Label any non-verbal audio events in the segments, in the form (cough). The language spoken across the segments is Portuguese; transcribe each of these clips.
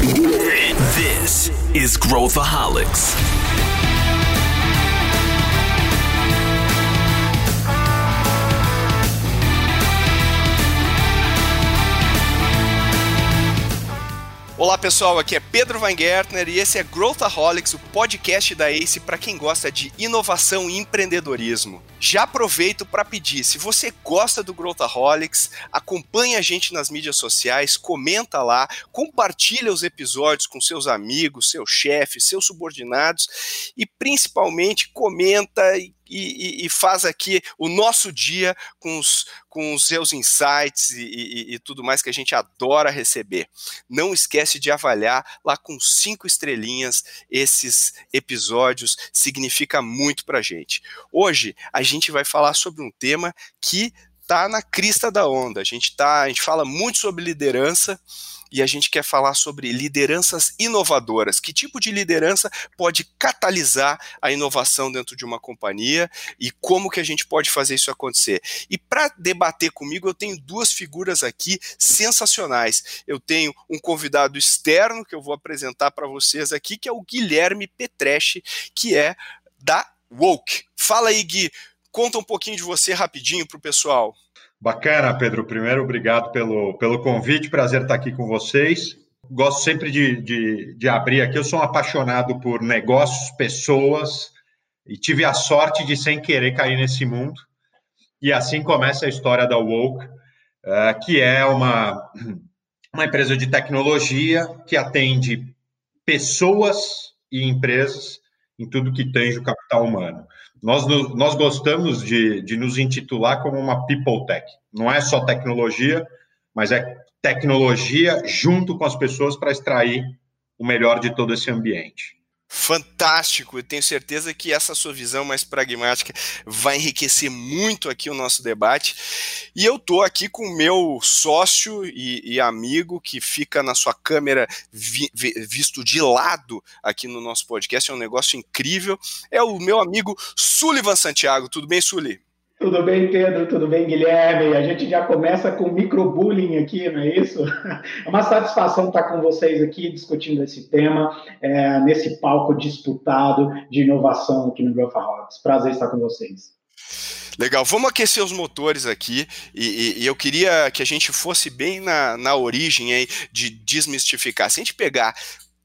This is Growthaholics. Olá pessoal, aqui é Pedro Weingärtner e esse é Growthaholics, o podcast da ACE para quem gosta de inovação e empreendedorismo. Já aproveito para pedir, se você gosta do Growthaholics, acompanha a gente nas mídias sociais, comenta lá, compartilha os episódios com seus amigos, seu chefe, seus subordinados e principalmente comenta e e, e, faz aqui o nosso dia com os, com os seus insights e, e, tudo mais que a gente adora receber. Não esquece de avaliar lá com cinco estrelinhas esses episódios, significa muito para gente. Hoje a gente vai falar sobre um tema que está na crista da onda. A gente tá, a gente fala muito sobre liderança e a gente quer falar sobre lideranças inovadoras. Que tipo de liderança pode catalisar a inovação dentro de uma companhia e como que a gente pode fazer isso acontecer? E para debater comigo, eu tenho duas figuras aqui sensacionais. Eu tenho um convidado externo que eu vou apresentar para vocês aqui, que é o Guilherme Petreschi, que é da Woke. Fala aí, Gui, conta um pouquinho de você rapidinho para o pessoal. Bacana, Pedro. Primeiro, obrigado pelo, pelo convite. Prazer estar aqui com vocês. Gosto sempre de, de, de abrir aqui. Eu sou um apaixonado por negócios, pessoas, e tive a sorte de, sem querer, cair nesse mundo. E assim começa a história da Woke, uh, que é uma, uma empresa de tecnologia que atende pessoas e empresas em tudo que tange o capital humano. Nós, nós gostamos de, de nos intitular como uma people tech. Não é só tecnologia, mas é tecnologia junto com as pessoas para extrair o melhor de todo esse ambiente fantástico. Eu tenho certeza que essa sua visão mais pragmática vai enriquecer muito aqui o nosso debate. E eu tô aqui com o meu sócio e, e amigo que fica na sua câmera vi, vi, visto de lado aqui no nosso podcast. É um negócio incrível. É o meu amigo Sullivan Santiago. Tudo bem, Sully? Tudo bem, Pedro? Tudo bem, Guilherme? A gente já começa com microbullying aqui, não é isso? (laughs) É uma satisfação estar com vocês aqui discutindo esse tema, é, nesse palco disputado de inovação aqui no Growthaholics. Prazer estar com vocês. Legal, vamos aquecer os motores aqui e, e, e, eu queria que a gente fosse bem na, na origem aí de desmistificar. Se a gente pegar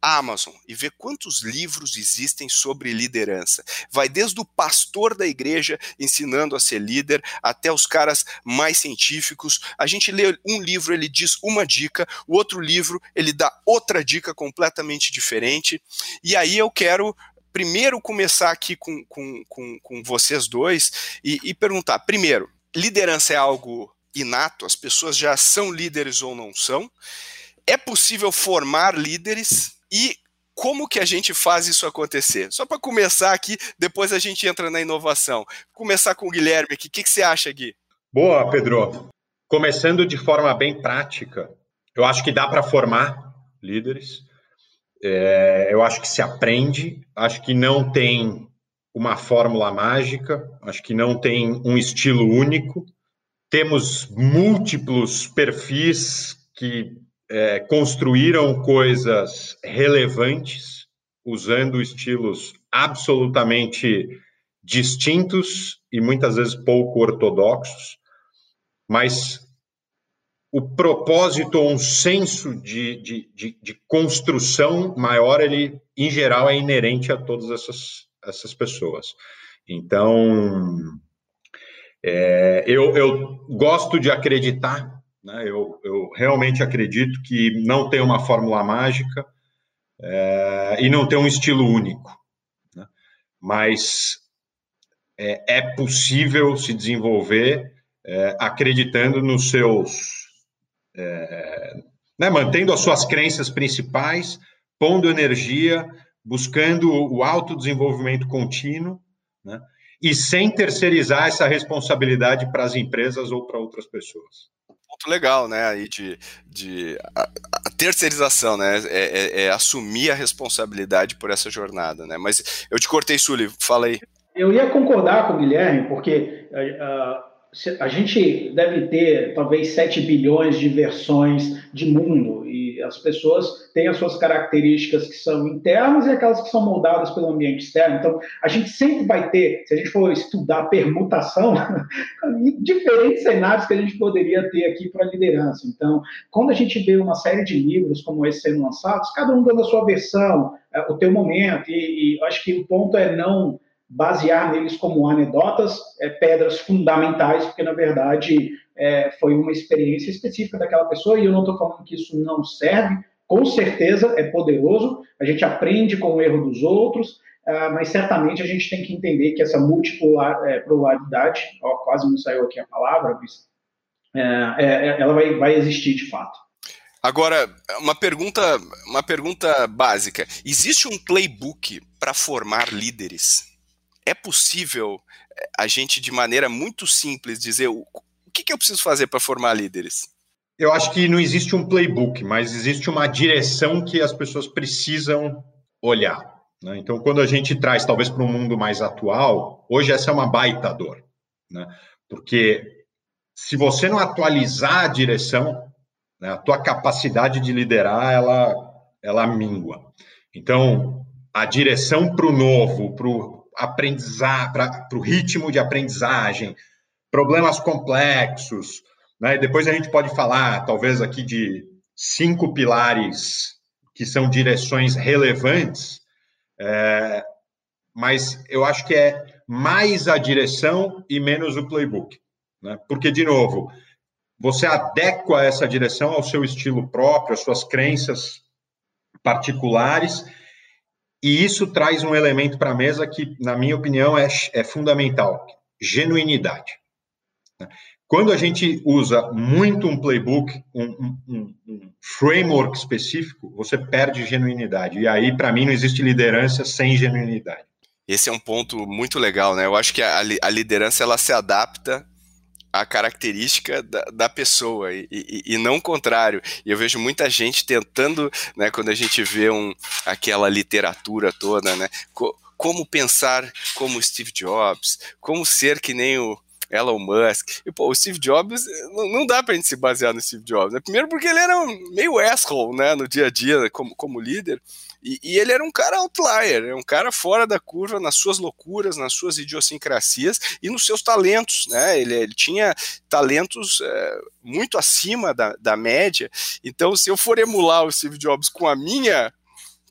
Amazon e ver quantos livros existem sobre liderança. Vai desde o pastor da igreja ensinando a ser líder até os caras mais científicos. A gente lê um livro, ele diz uma dica, o outro livro, ele dá outra dica completamente diferente. E aí eu quero primeiro começar aqui com, com, com, com vocês dois e, e perguntar: primeiro, liderança é algo inato, as pessoas já são líderes ou não são? É possível formar líderes? E como que a gente faz isso acontecer? Só para começar aqui, depois a gente entra na inovação. Começar com o Guilherme aqui. O que, que você acha, Gui? Boa, Pedro. Começando de forma bem prática, eu acho que dá para formar líderes. É, eu acho que se aprende. Acho que não tem uma fórmula mágica. Acho que não tem um estilo único. Temos múltiplos perfis que é, construíram coisas relevantes usando estilos absolutamente distintos e muitas vezes pouco ortodoxos, mas o propósito ou um senso de, de, de, de, construção maior, ele, em geral, é inerente a todas essas, essas pessoas. Então, é, eu, eu gosto de acreditar né? Eu, eu, realmente acredito que não tem uma fórmula mágica é, e não tem um estilo único. Né? Mas é, é, possível se desenvolver é, acreditando nos seus. É, né, mantendo as suas crenças principais, pondo energia, buscando o autodesenvolvimento contínuo, né, e sem terceirizar essa responsabilidade para as empresas ou para outras pessoas ponto legal, né, aí de, de a, a terceirização, né, é, é, é, assumir a responsabilidade por essa jornada, né, mas eu te cortei, Sully, fala aí. Eu ia concordar com o Guilherme, porque uh, a gente deve ter talvez 7 bilhões de versões de mundo, e as pessoas têm as suas características que são internas e aquelas que são moldadas pelo ambiente externo. Então, a gente sempre vai ter, se a gente for estudar permutação, (laughs) diferentes cenários que a gente poderia ter aqui para a liderança. Então, quando a gente vê uma série de livros como esse sendo lançados, cada um dando a sua versão, é, o teu momento, e, e acho que o ponto é não basear neles como anedotas, é, pedras fundamentais, porque na verdade é, foi uma experiência específica daquela pessoa, e eu não estou falando que isso não serve, com certeza é poderoso, a gente aprende com o erro dos outros, uh, mas certamente a gente tem que entender que essa multipolaridade, é, ó, quase não saiu aqui a palavra, mas é, é, ela vai, vai existir de fato. Agora, uma pergunta, uma pergunta básica: existe um playbook para formar líderes? É possível é, a gente, de maneira muito simples, dizer o, o que, que eu preciso fazer para formar líderes? Eu acho que não existe um playbook, mas existe uma direção que as pessoas precisam olhar. Né? Então, quando a gente traz, talvez, para um mundo mais atual, hoje essa é uma baita dor. Né? Porque se você não atualizar a direção, né, a tua capacidade de liderar, ela, ela mingua. Então, a direção para o novo, para o aprendizar, para o ritmo de aprendizagem, problemas complexos. Né? Depois a gente pode falar, talvez, aqui de cinco pilares que são direções relevantes, é, mas eu acho que é mais a direção e menos o playbook. Né? Porque, de novo, você adequa essa direção ao seu estilo próprio, às suas crenças particulares, e isso traz um elemento para a mesa que, na minha opinião, é, é fundamental: genuinidade. Quando a gente usa muito um playbook, um, um, um framework específico, você perde genuinidade. E aí, para mim, não existe liderança sem genuinidade. Esse é um ponto muito legal, né? Eu acho que a, a liderança ela se adapta a característica da, da pessoa e, e, e, não o contrário. E eu vejo muita gente tentando, né, quando a gente vê um, aquela literatura toda, né, co como pensar como Steve Jobs, como ser que nem o Elon Musk. E, pô, o Steve Jobs, não, não dá pra gente se basear no Steve Jobs. Né? Primeiro porque ele era meio asshole, né, no dia a dia, como, como líder. E, e, ele era um cara outlier, um cara fora da curva nas suas loucuras, nas suas idiosincrasias e nos seus talentos, né? Ele, ele tinha talentos é, muito acima da, da média. Então, se eu for emular o Steve Jobs com a minha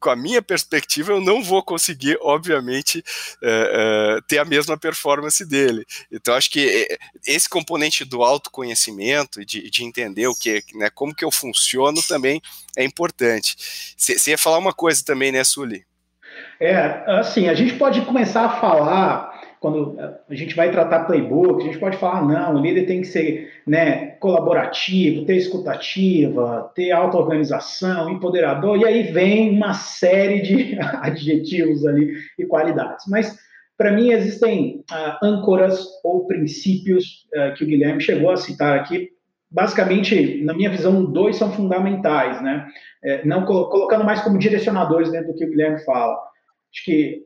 com a minha perspectiva, eu não vou conseguir, obviamente, é, é, ter a mesma performance dele. Então, acho que é, esse componente do autoconhecimento, de, de entender o que, né, como que eu funciono, também é importante. Você ia falar uma coisa também, né, Sully? É, assim, a gente pode começar a falar quando a gente vai tratar playbook, a gente pode falar, não, o líder tem que ser né, colaborativo, ter escutativa, ter auto-organização, empoderador, e aí vem uma série de (laughs) adjetivos ali e qualidades. Mas, para mim, existem uh, âncoras ou princípios uh, que o Guilherme chegou a citar aqui. Basicamente, na minha visão, dois são fundamentais, né? É, não colocando mais como direcionadores dentro do que o Guilherme fala. Acho que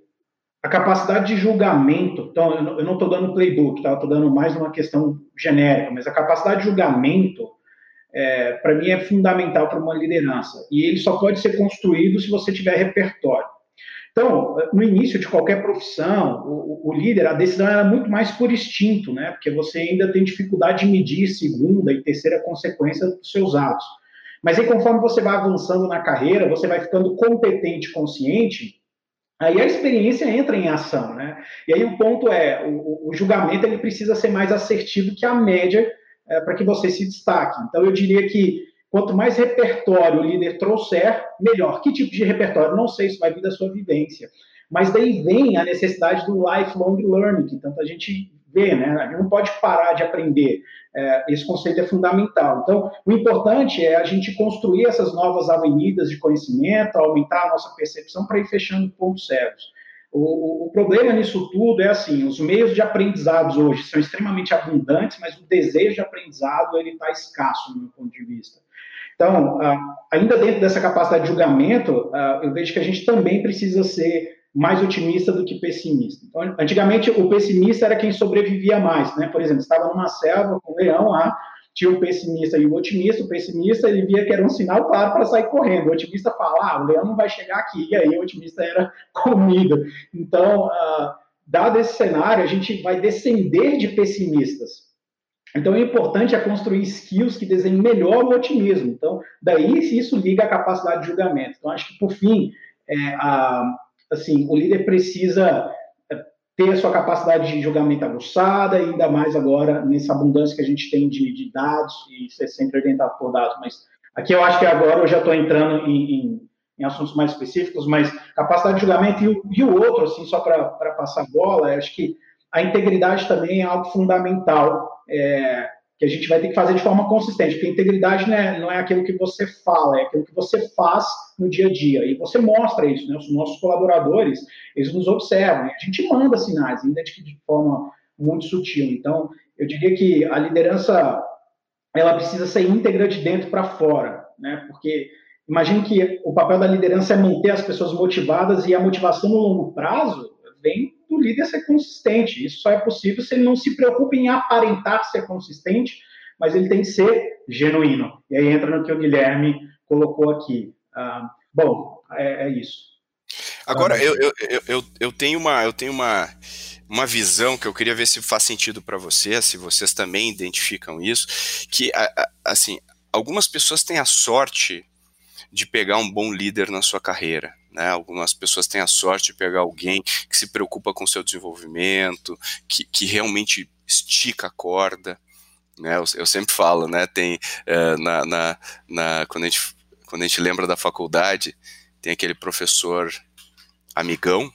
a capacidade de julgamento, então eu não estou dando playbook, tá? estou dando mais uma questão genérica, mas a capacidade de julgamento, é, para mim, é fundamental para uma liderança. E ele só pode ser construído se você tiver repertório. Então, no início de qualquer profissão, o, o líder, a decisão era muito mais por instinto, né? Porque você ainda tem dificuldade de medir segunda e terceira consequência dos seus atos. Mas aí, conforme você vai avançando na carreira, você vai ficando competente, consciente, Aí a experiência entra em ação, né? E aí o ponto é, o, o julgamento ele precisa ser mais assertivo que a média é, para que você se destaque. Então eu diria que quanto mais repertório o líder trouxer, melhor. Que tipo de repertório? Não sei, isso vai vir da sua vivência. Mas daí vem a necessidade do lifelong learning, que tanta gente vê, né? A gente não pode parar de aprender. É, esse conceito é fundamental. Então, o importante é a gente construir essas novas avenidas de conhecimento, aumentar a nossa percepção para ir fechando pontos cegos. O, o, problema nisso tudo é assim, os meios de aprendizados hoje são extremamente abundantes, mas o desejo de aprendizado ele está escasso, do meu ponto de vista. Então, ainda dentro dessa capacidade de julgamento, eu vejo que a gente também precisa ser mais otimista do que pessimista. Então, antigamente, o pessimista era quem sobrevivia mais, né? Por exemplo, estava numa selva com um leão lá, tinha o pessimista e o otimista. O pessimista ele via que era um sinal claro para sair correndo. O otimista fala, ah, o leão não vai chegar aqui. E aí o otimista era (laughs) comido. Então, uh, dado esse cenário, a gente vai descender de pessimistas. Então, é importante é construir skills que desenhem melhor o otimismo. Então, daí isso liga à capacidade de julgamento. Então, acho que, por fim, é, a, assim, o líder precisa é, ter a sua capacidade de julgamento aguçada, ainda mais agora nessa abundância que a gente tem de, de dados, e ser sempre orientado por dados. Mas aqui eu acho que agora eu já estou entrando em, em, em, assuntos mais específicos, mas capacidade de julgamento e o, e o outro, assim, só para passar bola, acho que a integridade também é algo fundamental. É, que a gente vai ter que fazer de forma consistente, porque integridade não é, não é aquilo que você fala, é aquilo que você faz no dia a dia, e você mostra isso, né? Os nossos colaboradores, eles nos observam, a gente manda sinais, ainda de, de forma muito sutil. Então, eu diria que a liderança, ela precisa ser íntegra de dentro para fora, né? Porque imagine que o papel da liderança é manter as pessoas motivadas, e a motivação no longo prazo vem do líder ser consistente. Isso só é possível se ele não se preocupa em aparentar ser consistente, mas ele tem que ser genuíno. E aí entra no que o Guilherme colocou aqui. Ah, bom, é, é, isso. Agora, ah, eu, eu, eu, eu tenho uma. Eu tenho uma uma visão que eu queria ver se faz sentido para vocês, se vocês também identificam isso, que assim, algumas pessoas têm a sorte de pegar um bom líder na sua carreira. Né? Algumas pessoas têm a sorte de pegar alguém que se preocupa com seu desenvolvimento, que, que realmente estica a corda. Né? Eu, eu sempre falo, né? Tem uh, na, na, na, quando, a gente, quando a gente lembra da faculdade, tem aquele professor amigão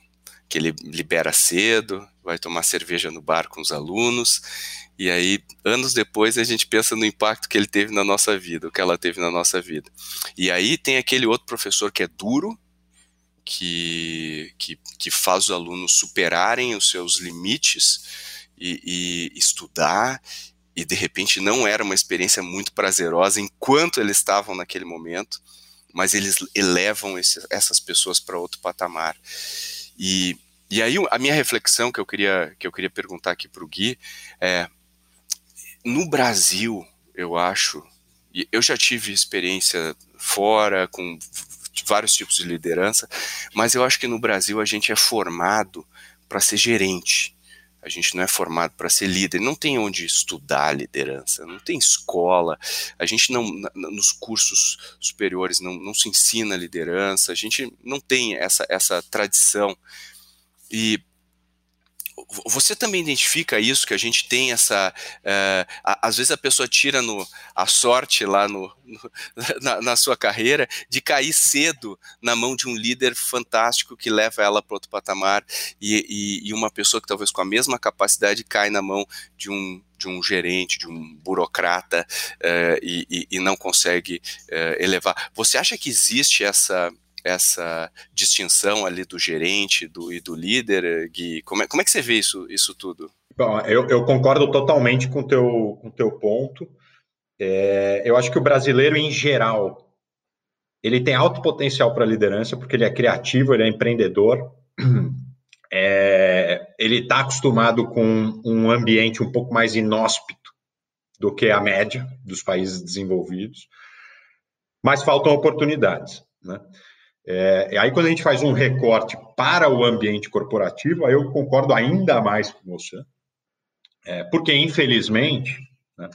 que ele libera cedo, vai tomar cerveja no bar com os alunos, e aí, anos depois, a gente pensa no impacto que ele teve na nossa vida, o que ela teve na nossa vida. E aí tem aquele outro professor que é duro, que, que, que faz os alunos superarem os seus limites e, e estudar, e de repente não era uma experiência muito prazerosa enquanto eles estavam naquele momento, mas eles elevam esse, essas pessoas para outro patamar. E, e aí a minha reflexão que eu queria, que eu queria perguntar aqui para o Gui é, no Brasil, eu acho, eu já tive experiência fora com vários tipos de liderança, mas eu acho que no Brasil a gente é formado para ser gerente. A gente não é formado para ser líder, não tem onde estudar liderança, não tem escola, a gente não, nos cursos superiores não, não se ensina liderança, a gente não tem essa, essa tradição. E você também identifica isso, que a gente tem essa. Uh, às vezes a pessoa tira no, a sorte lá no, no (laughs) na, na, sua carreira de cair cedo na mão de um líder fantástico que leva ela para outro patamar, e, e, e, uma pessoa que talvez com a mesma capacidade cai na mão de um, de um gerente, de um burocrata, uh, e, e, não consegue uh, elevar. Você acha que existe essa essa distinção ali do gerente do, e do líder, Gui? Como é, como é que você vê isso, isso tudo? Bom, eu, eu concordo totalmente com o teu, com teu ponto. É, eu acho que o brasileiro, em geral, ele tem alto potencial para liderança, porque ele é criativo, ele é empreendedor, (clears throat) é, ele está acostumado com um ambiente um pouco mais inóspito do que a média dos países desenvolvidos, mas faltam oportunidades. Né? É, aí, quando a gente faz um recorte para o ambiente corporativo, aí eu concordo ainda mais com você, é, porque, infelizmente, né,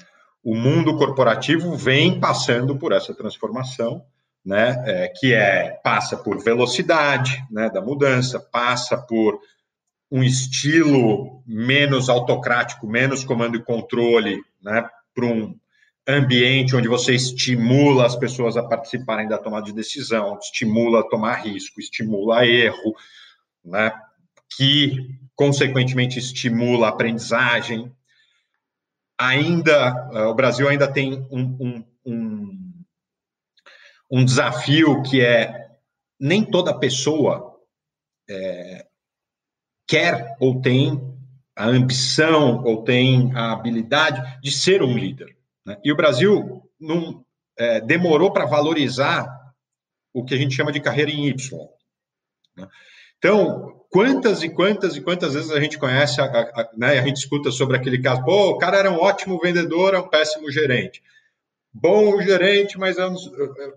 o mundo corporativo vem passando por essa transformação, né, é, que é passa por velocidade né, da mudança, passa por um estilo menos autocrático, menos comando e controle, né, para um ambiente onde você estimula as pessoas a participarem da tomada de decisão, estimula a tomar risco, estimula erro, né? que, consequentemente, estimula a aprendizagem. Ainda, uh, o Brasil ainda tem um, um, um, um, desafio que é nem toda pessoa é, quer ou tem a ambição ou tem a habilidade de ser um líder. Né? E o Brasil não é, demorou para valorizar o que a gente chama de carreira em Y. Né? Então, quantas e quantas e quantas vezes a gente conhece, a, a, né, a gente escuta sobre aquele caso, pô, o cara era um ótimo vendedor, é um péssimo gerente. Bom gerente, mas é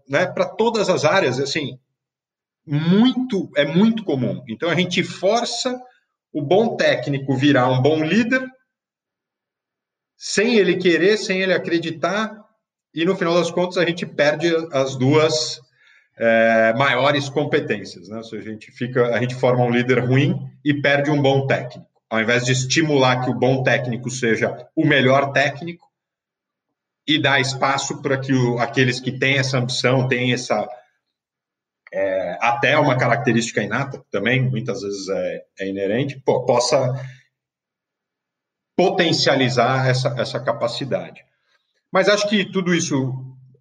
né, para todas as áreas, assim, muito é muito comum. Então a gente força o bom técnico virar um bom líder sem ele querer, sem ele acreditar, e no final das contas a gente perde as duas é, maiores competências. Né? Se a gente fica, a gente forma um líder ruim e perde um bom técnico. Ao invés de estimular que o bom técnico seja o melhor técnico e dar espaço para que o, aqueles que têm essa ambição, têm essa é, até uma característica inata também, muitas vezes é, é inerente, pô, possa potencializar essa, essa capacidade. Mas acho que tudo isso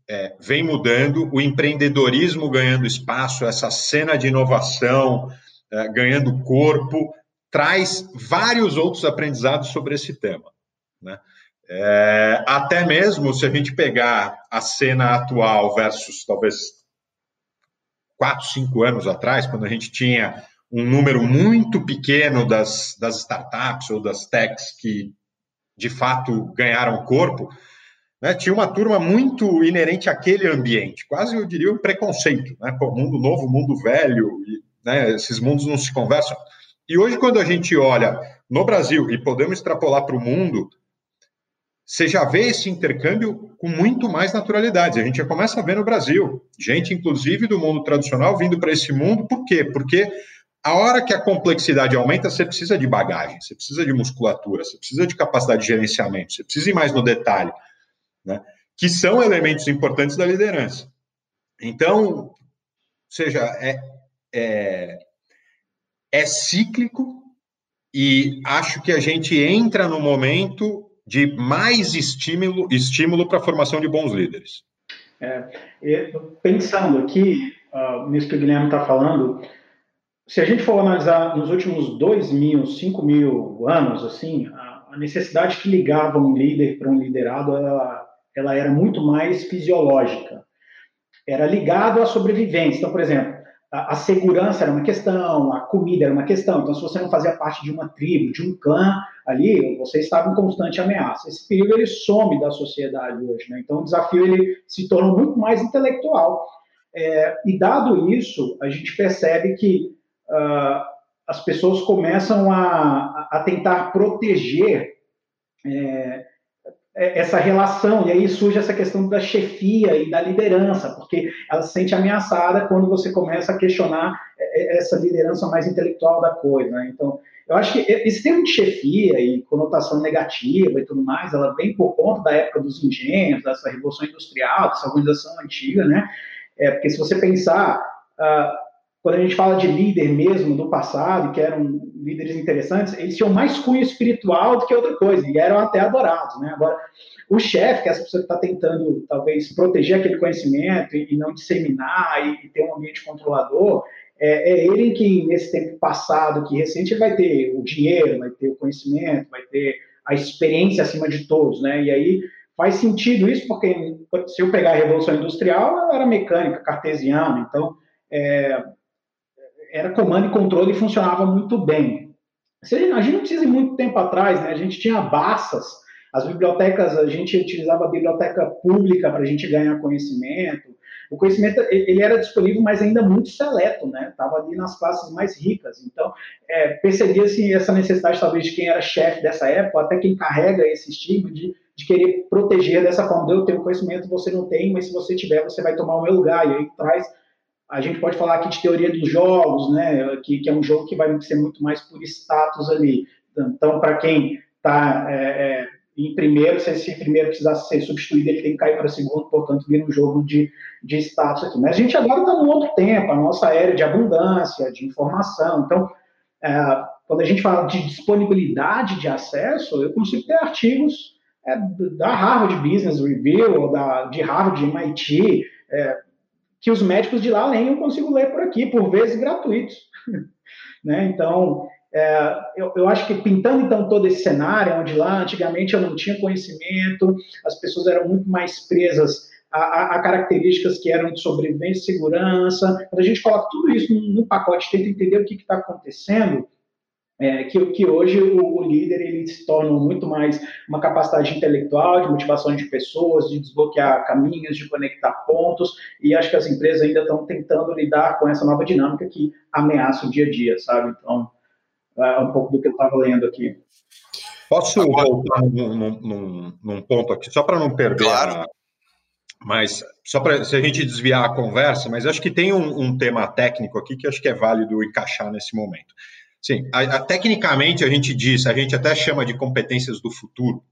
é, vem mudando, o empreendedorismo ganhando espaço, essa cena de inovação é, ganhando corpo, traz vários outros aprendizados sobre esse tema. Né? É, até mesmo se a gente pegar a cena atual versus talvez quatro, cinco anos atrás, quando a gente tinha um número muito pequeno das, das startups ou das techs que de fato ganharam corpo, né, tinha uma turma muito inerente àquele ambiente, quase eu diria um preconceito, né, pô, mundo novo, mundo velho, e, né, esses mundos não se conversam. E hoje, quando a gente olha no Brasil e podemos extrapolar para o mundo, você já vê esse intercâmbio com muito mais naturalidade. A gente já começa a ver no Brasil, gente, inclusive do mundo tradicional, vindo para esse mundo, por quê? Porque a hora que a complexidade aumenta, você precisa de bagagem, você precisa de musculatura, você precisa de capacidade de gerenciamento, você precisa ir mais no detalhe, né? que são elementos importantes da liderança. Então, seja, é, é, é cíclico e acho que a gente entra no momento de mais estímulo estímulo para a formação de bons líderes. É, pensando aqui, uh, nisso que o Guilherme está falando, se a gente for analisar nos últimos dois mil, cinco mil anos, assim, a, necessidade que ligava um líder para um liderado, ela, ela era muito mais fisiológica. Era ligado à sobrevivência. Então, por exemplo, a, a, segurança era uma questão, a comida era uma questão. Então, se você não fazia parte de uma tribo, de um clã ali, você estava em constante ameaça. Esse perigo ele some da sociedade hoje. Né? Então, o desafio ele se torna muito mais intelectual. É, e dado isso, a gente percebe que uh, as pessoas começam a, a tentar proteger é, é, essa relação, e aí surge essa questão da chefia e da liderança, porque ela se sente ameaçada quando você começa a questionar é, é, essa liderança mais intelectual da coisa. Né? Então, eu acho que esse termo de chefia e conotação negativa e tudo mais, ela vem por conta da época dos engenhos, dessa revolução industrial, dessa organização antiga, né? É, porque se você pensar, uh, quando a gente fala de líder mesmo do passado, que eram líderes interessantes, eles tinham mais cunho espiritual do que outra coisa, e eram até adorados, né? Agora, o chefe, que é essa pessoa que está tentando, talvez, proteger aquele conhecimento e, e não disseminar e, e, ter um ambiente controlador, é, é, ele que, nesse tempo passado, que recente, ele vai ter o dinheiro, vai ter o conhecimento, vai ter a experiência acima de todos, né? E aí faz sentido isso, porque se eu pegar a Revolução Industrial, ela era mecânica, cartesiana, então... É, era comando e controle e funcionava muito bem. A gente não precisa ir muito tempo atrás, né? A gente tinha baças, as bibliotecas, a gente utilizava a biblioteca pública para a gente ganhar conhecimento. O conhecimento ele era disponível, mas ainda muito seleto, né? Estava ali nas classes mais ricas. Então, é, percebia-se essa necessidade, talvez, de quem era chefe dessa época, até quem carrega esse estigma de, de querer proteger dessa forma. Eu tenho conhecimento, você não tem, mas se você tiver, você vai tomar o meu lugar. E aí traz a gente pode falar aqui de teoria dos jogos, né? Que, que é um jogo que vai ser muito mais por status ali. Então, para quem está é, é, em primeiro, se esse primeiro precisar ser substituído, ele tem que cair para segundo, portanto, vira um jogo de, de status aqui. Mas a gente agora está num outro tempo, a nossa era de abundância, de informação. Então, é, quando a gente fala de disponibilidade de acesso, eu consigo ter artigos é, da Harvard Business Review, ou da, de Harvard, MIT, é, que os médicos de lá leem, eu consigo ler por aqui, por vezes gratuitos. (laughs) né? Então, é, eu, eu, acho que pintando então todo esse cenário, onde lá antigamente eu não tinha conhecimento, as pessoas eram muito mais presas a, a, características que eram de sobrevivência e segurança. Quando a gente coloca tudo isso no, no pacote, tenta entender o que está acontecendo, é, que, que hoje o, o, líder ele se torna muito mais uma capacidade intelectual, de motivação de pessoas, de desbloquear caminhos, de conectar pontos, e acho que as empresas ainda estão tentando lidar com essa nova dinâmica que ameaça o dia a dia, sabe? Então, é um pouco do que eu estava lendo aqui. Posso Agora... voltar num, num, num, ponto aqui, só para não perder claro. mas só para se a gente desviar a conversa, mas acho que tem um, um, tema técnico aqui que acho que é válido encaixar nesse momento. Sim, a, a, tecnicamente a gente diz, a gente até chama de competências do futuro,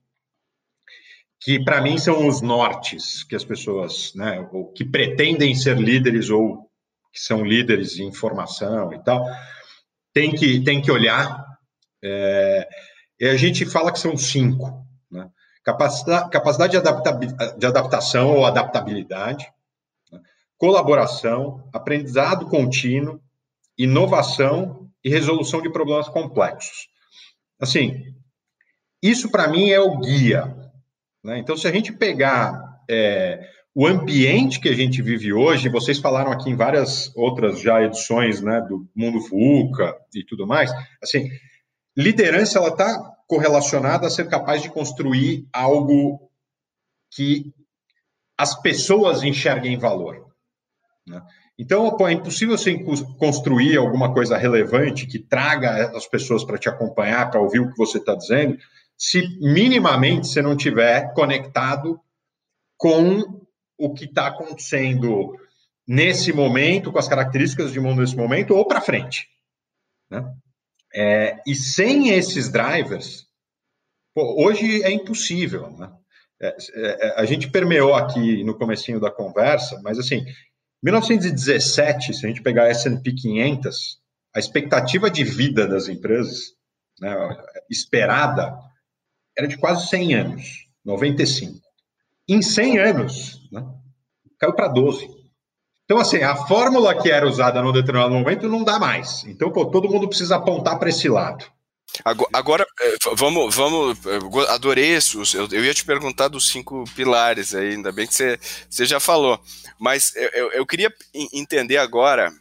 que para mim são os nortes que as pessoas, né, ou que pretendem ser líderes ou que são líderes em formação e tal, tem que, tem que olhar. É, e a gente fala que são cinco. Né? Capacidade, capacidade de, adapta, de adaptação ou adaptabilidade, né? colaboração, aprendizado contínuo, inovação e resolução de problemas complexos. Assim, isso para mim é o guia. Né? Então, se a gente pegar é, o ambiente que a gente vive hoje, vocês falaram aqui em várias outras já edições né, do Mundo VUCA e tudo mais, assim, liderança ela está correlacionada a ser capaz de construir algo que as pessoas enxerguem valor. Né? Então, é impossível você construir alguma coisa relevante que traga as pessoas para te acompanhar, para ouvir o que você está dizendo, se minimamente você não tiver conectado com o que está acontecendo nesse momento, com as características de mundo nesse momento, ou para frente. Né? É, e sem esses drivers, Pô, hoje é impossível, né? É, é, é, a gente permeou aqui no comecinho da conversa, mas assim, 1917, se a gente pegar a S&P 500, a expectativa de vida das empresas, né, esperada, era de quase 100 anos, 95. Em 100 anos, né, caiu para 12. Então, assim, a fórmula que era usada no determinado momento não dá mais. Então, pô, todo mundo precisa apontar para esse lado. Agora, é, vamos, vamos, adorei isso. Eu, ia te perguntar dos cinco pilares ainda bem que você, você já falou. Mas eu, eu queria entender agora,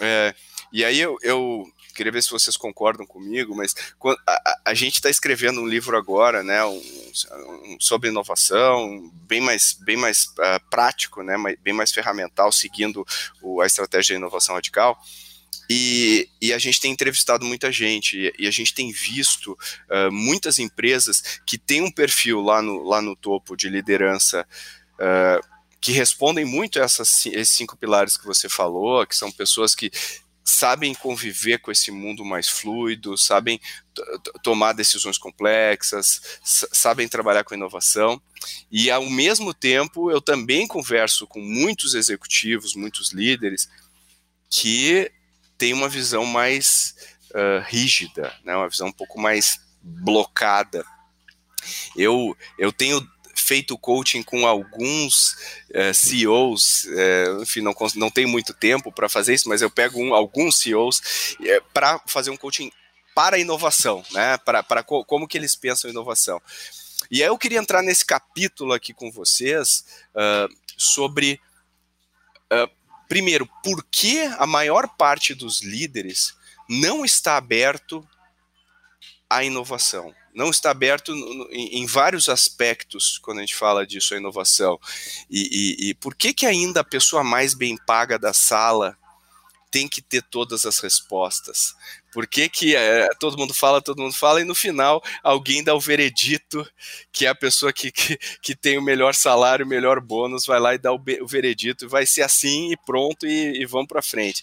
é, e aí eu, eu, queria ver se vocês concordam comigo, mas a, a, a gente está escrevendo um livro agora, né, um, um, sobre inovação, bem mais, bem mais uh, prático, né, bem mais ferramental, seguindo o, a estratégia de inovação radical. E, e, a gente tem entrevistado muita gente e, a gente tem visto uh, muitas empresas que têm um perfil lá no, lá no topo de liderança uh, que respondem muito a essas, esses cinco pilares que você falou, que são pessoas que sabem conviver com esse mundo mais fluido, sabem tomar decisões complexas, sabem trabalhar com inovação. E ao mesmo tempo, eu também converso com muitos executivos, muitos líderes que tem uma visão mais uh, rígida, né, uma visão um pouco mais blocada. Eu, eu tenho feito coaching com alguns uh, CEOs, uh, enfim, não, não tenho muito tempo para fazer isso, mas eu pego um, alguns CEOs uh, eh, para fazer um coaching para inovação, né? Para co como que eles pensam inovação. E aí eu queria entrar nesse capítulo aqui com vocês sobre primeiro, por que a maior parte dos líderes não está aberto à inovação? Não está aberto em, vários aspectos quando a gente fala disso, a inovação. E, e, e por que, que ainda a pessoa mais bem paga da sala tem que ter todas as respostas. Por que, que é, todo mundo fala, todo mundo fala, e no final alguém dá o veredito, que é a pessoa que, que, que tem o melhor salário, o melhor bônus, vai lá e dá o, o veredito, vai ser assim e pronto, e, e vamos para frente.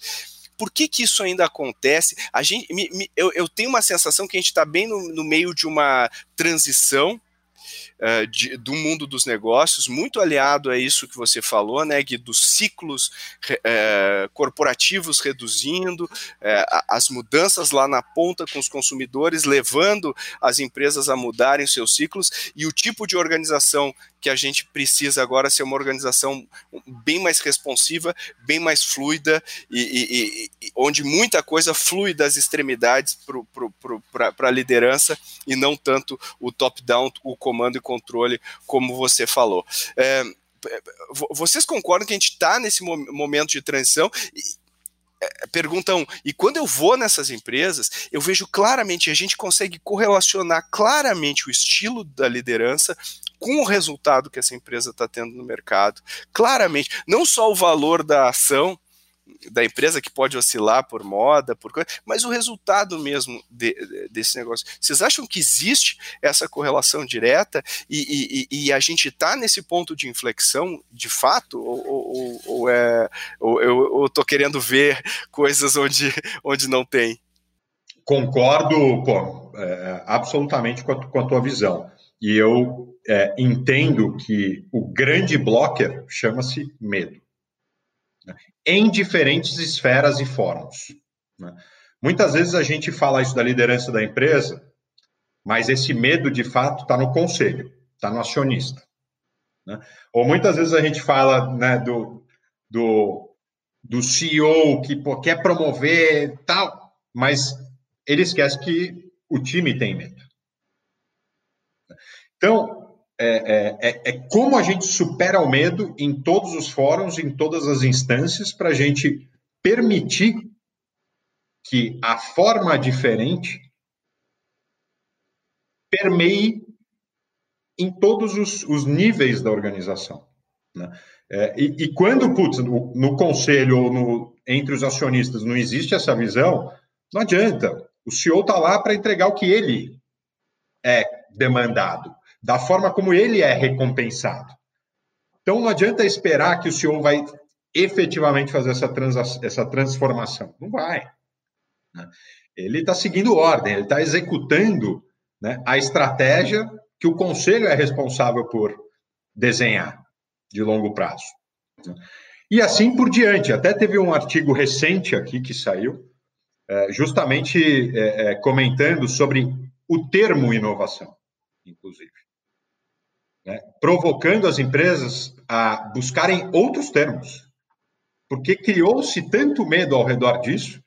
Por que, que isso ainda acontece? A gente, me, me, eu, eu tenho uma sensação que a gente está bem no, no meio de uma transição uh, de, do mundo dos negócios, muito aliado a isso que você falou, né, Gui, dos ciclos uh, corporativos reduzindo, uh, as mudanças lá na ponta com os consumidores, levando as empresas a mudarem seus ciclos e o tipo de organização que a gente precisa agora ser uma organização bem mais responsiva, bem mais fluida e, e, e onde muita coisa flui das extremidades para a liderança e não tanto o top-down, o comando e controle, como você falou. É, vocês concordam que a gente está nesse momento de transição? É, perguntam, e quando eu vou nessas empresas, eu vejo claramente, a gente consegue correlacionar claramente o estilo da liderança com o resultado que essa empresa está tendo no mercado. Claramente, não só o valor da ação, da empresa que pode oscilar por moda, por coisa, mas o resultado mesmo de, desse negócio. Vocês acham que existe essa correlação direta e, e, e a gente está nesse ponto de inflexão de fato? Ou, ou, ou, é, ou eu estou querendo ver coisas onde, onde não tem? Concordo pô, é, absolutamente com a, com a, tua visão. E eu é, entendo que o grande blocker chama-se medo em diferentes esferas e fóruns. Né? Muitas vezes a gente fala isso da liderança da empresa, mas esse medo de fato está no conselho, está no acionista. Né? Ou muitas vezes a gente fala né, do, do, do CEO que pô, quer promover tal, mas ele esquece que o time tem medo. Então, é, é, é, é, como a gente supera o medo em todos os fóruns, em todas as instâncias, para a gente permitir que a forma diferente permeie em todos os, os níveis da organização. Né? É, e, e, quando, putz, no, no conselho ou no, entre os acionistas não existe essa visão, não adianta. O CEO está lá para entregar o que ele é demandado da forma como ele é recompensado. Então, não adianta esperar que o CEO vai efetivamente fazer essa, trans, essa transformação. Não vai. Né? Ele está seguindo ordem, ele está executando né, a estratégia que o conselho é responsável por desenhar de longo prazo. E assim por diante. Até teve um artigo recente aqui que saiu, é, justamente é, é, comentando sobre o termo inovação, inclusive né, provocando as empresas a buscarem outros termos, porque criou-se tanto medo ao redor disso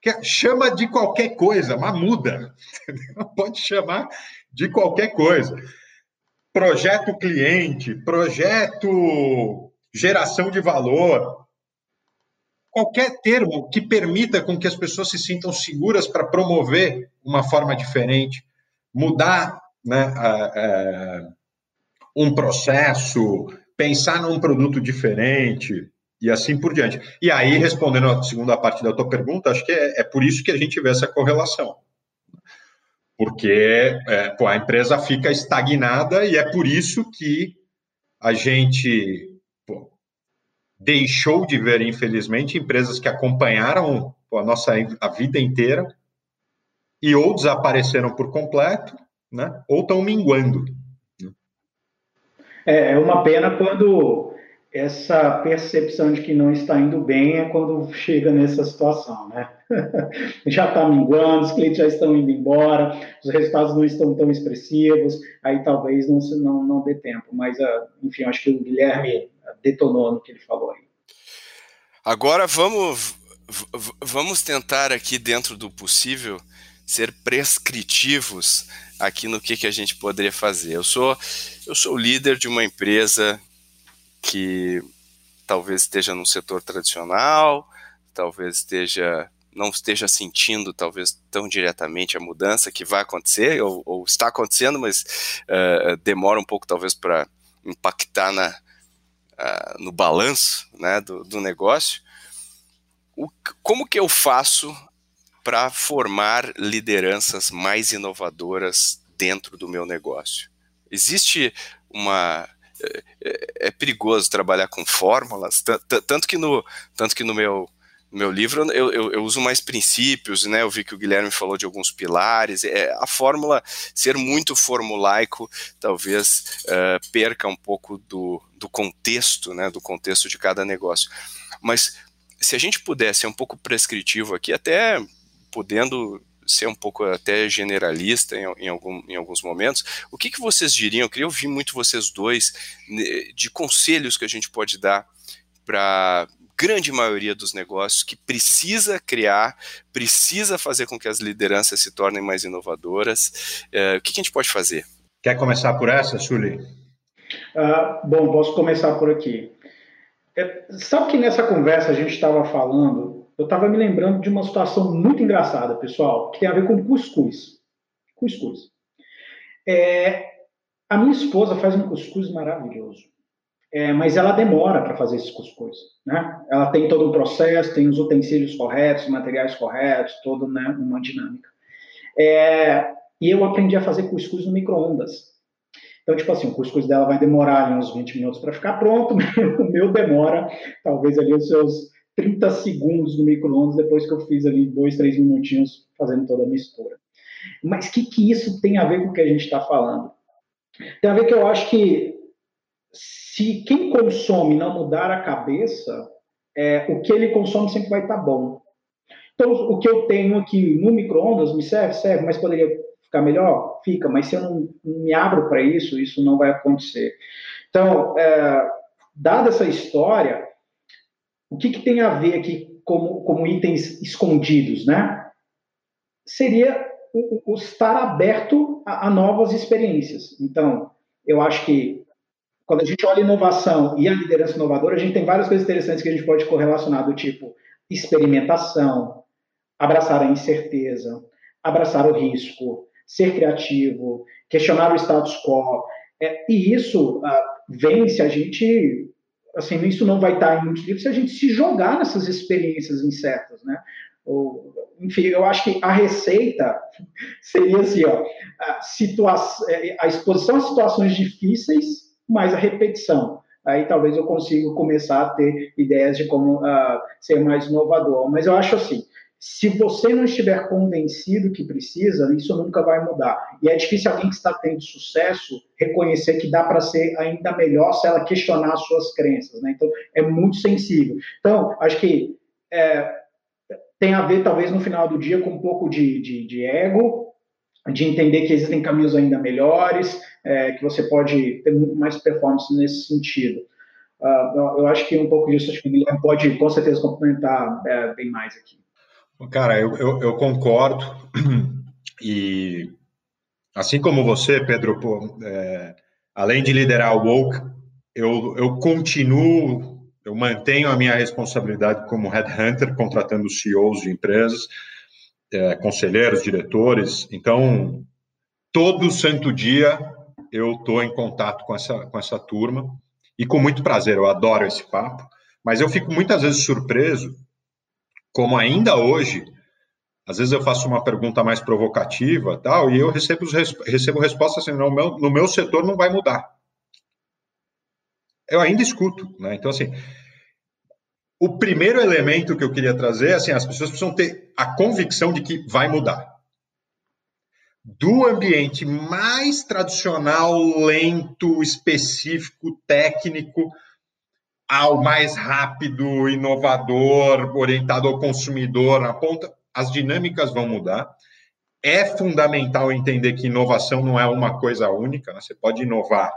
que chama de qualquer coisa, mas muda. (laughs) Pode chamar de qualquer coisa. Projeto cliente, projeto geração de valor, qualquer termo que permita com que as pessoas se sintam seguras para promover uma forma diferente, mudar né, a, a, um processo, pensar num produto diferente e assim por diante. E aí, respondendo a segunda parte da tua pergunta, acho que é, é por isso que a gente vê essa correlação. Porque é, pô, a empresa fica estagnada e é por isso que a gente pô, deixou de ver, infelizmente, empresas que acompanharam pô, a nossa a vida inteira e ou desapareceram por completo, né, ou estão minguando. É, é uma pena quando essa percepção de que não está indo bem é quando chega nessa situação, né? (laughs) já está minguando, os clientes já estão indo embora, os resultados não estão tão expressivos, aí talvez não, não, não dê tempo. Mas, ah, enfim, acho que o Guilherme detonou no que ele falou aí. Agora vamos, vamos tentar aqui, dentro do possível, ser prescritivos aqui no que, que a gente poderia fazer. Eu sou, eu sou líder de uma empresa que talvez esteja no setor tradicional, talvez esteja não esteja sentindo talvez tão diretamente a mudança que vai acontecer ou, ou está acontecendo, mas uh, demora um pouco talvez para impactar na, uh, no balanço né, do, do negócio. O, como que eu faço para formar lideranças mais inovadoras dentro do meu negócio. Existe uma é, é, é perigoso trabalhar com fórmulas, tanto que no tanto que no meu meu livro eu, eu, eu, uso mais princípios, né? Eu vi que o Guilherme falou de alguns pilares. É, a fórmula ser muito formulaico talvez uh, perca um pouco do, do contexto, né? Do contexto de cada negócio. Mas se a gente puder ser um pouco prescritivo aqui, até podendo ser um pouco até generalista em, em, algum, em alguns momentos, o que, que vocês diriam? Eu queria ouvir muito vocês dois né, de conselhos que a gente pode dar para grande maioria dos negócios que precisa criar, precisa fazer com que as lideranças se tornem mais inovadoras. É, o que, que, a gente pode fazer? Quer começar por essa, Sully? Uh, bom, posso começar por aqui. É, sabe que nessa conversa a gente estava falando, eu estava me lembrando de uma situação muito engraçada, pessoal, que tem a ver com cuscuz. Cuscuz. É, a minha esposa faz um cuscuz maravilhoso, é, mas ela demora para fazer esse cuscuz. Né? Ela tem todo um processo, tem os utensílios corretos, materiais corretos, toda né, uma dinâmica. É, e eu aprendi a fazer cuscuz no micro-ondas. Então, tipo assim, o cuscuz dela vai demorar uns 20 minutos para ficar pronto, (laughs) o meu demora talvez ali os seus 30 segundos no micro-ondas depois que eu fiz ali dois, três minutinhos fazendo toda a mistura. Mas o que, que isso tem a ver com o que a gente está falando? Tem a ver que eu acho que se quem consome não mudar a cabeça, é, o que ele consome sempre vai estar tá bom. Então, o que eu tenho aqui no micro-ondas me serve? Serve, mas poderia ficar melhor? Fica, mas se eu não, não me abro para isso, isso não vai acontecer. Então, é, dada essa história, o que, que tem a ver aqui como, como itens escondidos, né? Seria o, o estar aberto a, a, novas experiências. Então, eu acho que quando a gente olha inovação e a liderança inovadora, a gente tem várias coisas interessantes que a gente pode correlacionar, do tipo experimentação, abraçar a incerteza, abraçar o risco, ser criativo, questionar o status quo. É, e isso uh, vem se a gente. Assim, isso não vai estar em muitos livros se a gente se jogar nessas experiências incertas, né? Ou, enfim, eu acho que a receita (laughs) seria assim, ó, a, situação, é, a exposição a situações difíceis, mais a repetição. Aí talvez eu consiga começar a ter ideias de como uh, ser mais inovador. Mas eu acho assim, se você não estiver convencido que precisa, isso nunca vai mudar. E é difícil alguém que está tendo sucesso reconhecer que dá para ser ainda melhor se ela questionar as suas crenças. Né? Então, é muito sensível. Então, acho que é, tem a ver, talvez, no final do dia, com um pouco de, de, de ego, de entender que existem caminhos ainda melhores, é, que você pode ter muito mais performance nesse sentido. Uh, eu, acho que um pouco disso acho que o pode, com certeza, complementar é, bem mais aqui. Cara, eu, eu, eu, concordo. (clears throat) E assim como você, Pedro, pô, é, além de liderar o Woke, eu, eu continuo, eu mantenho a minha responsabilidade como headhunter, contratando CEOs de empresas, é, conselheiros, diretores. Então, todo santo dia eu estou em contato com essa, com essa turma e com muito prazer, eu adoro esse papo, mas eu fico muitas vezes surpreso como ainda hoje, às vezes eu faço uma pergunta mais provocativa tal, e eu recebo, recebo respostas assim, no meu, no meu setor não vai mudar. Eu ainda escuto, né? Então, assim, o primeiro elemento que eu queria trazer, assim, as pessoas precisam ter a convicção de que vai mudar. Do ambiente mais tradicional, lento, específico, técnico, ao mais rápido, inovador, orientado ao consumidor na ponta, as dinâmicas vão mudar. É fundamental entender que inovação não é uma coisa única, né? você pode inovar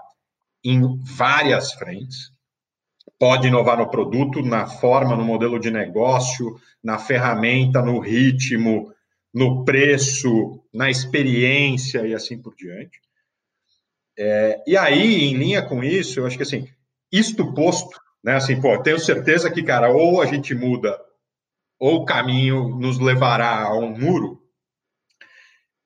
em várias frentes. Pode inovar no produto, na forma, no modelo de negócio, na ferramenta, no ritmo, no preço, na experiência e assim por diante. É, e aí, em linha com isso, eu acho que assim, isto posto, né? Assim, pô, tenho certeza que, cara, ou a gente muda, ou o caminho nos levará a um muro.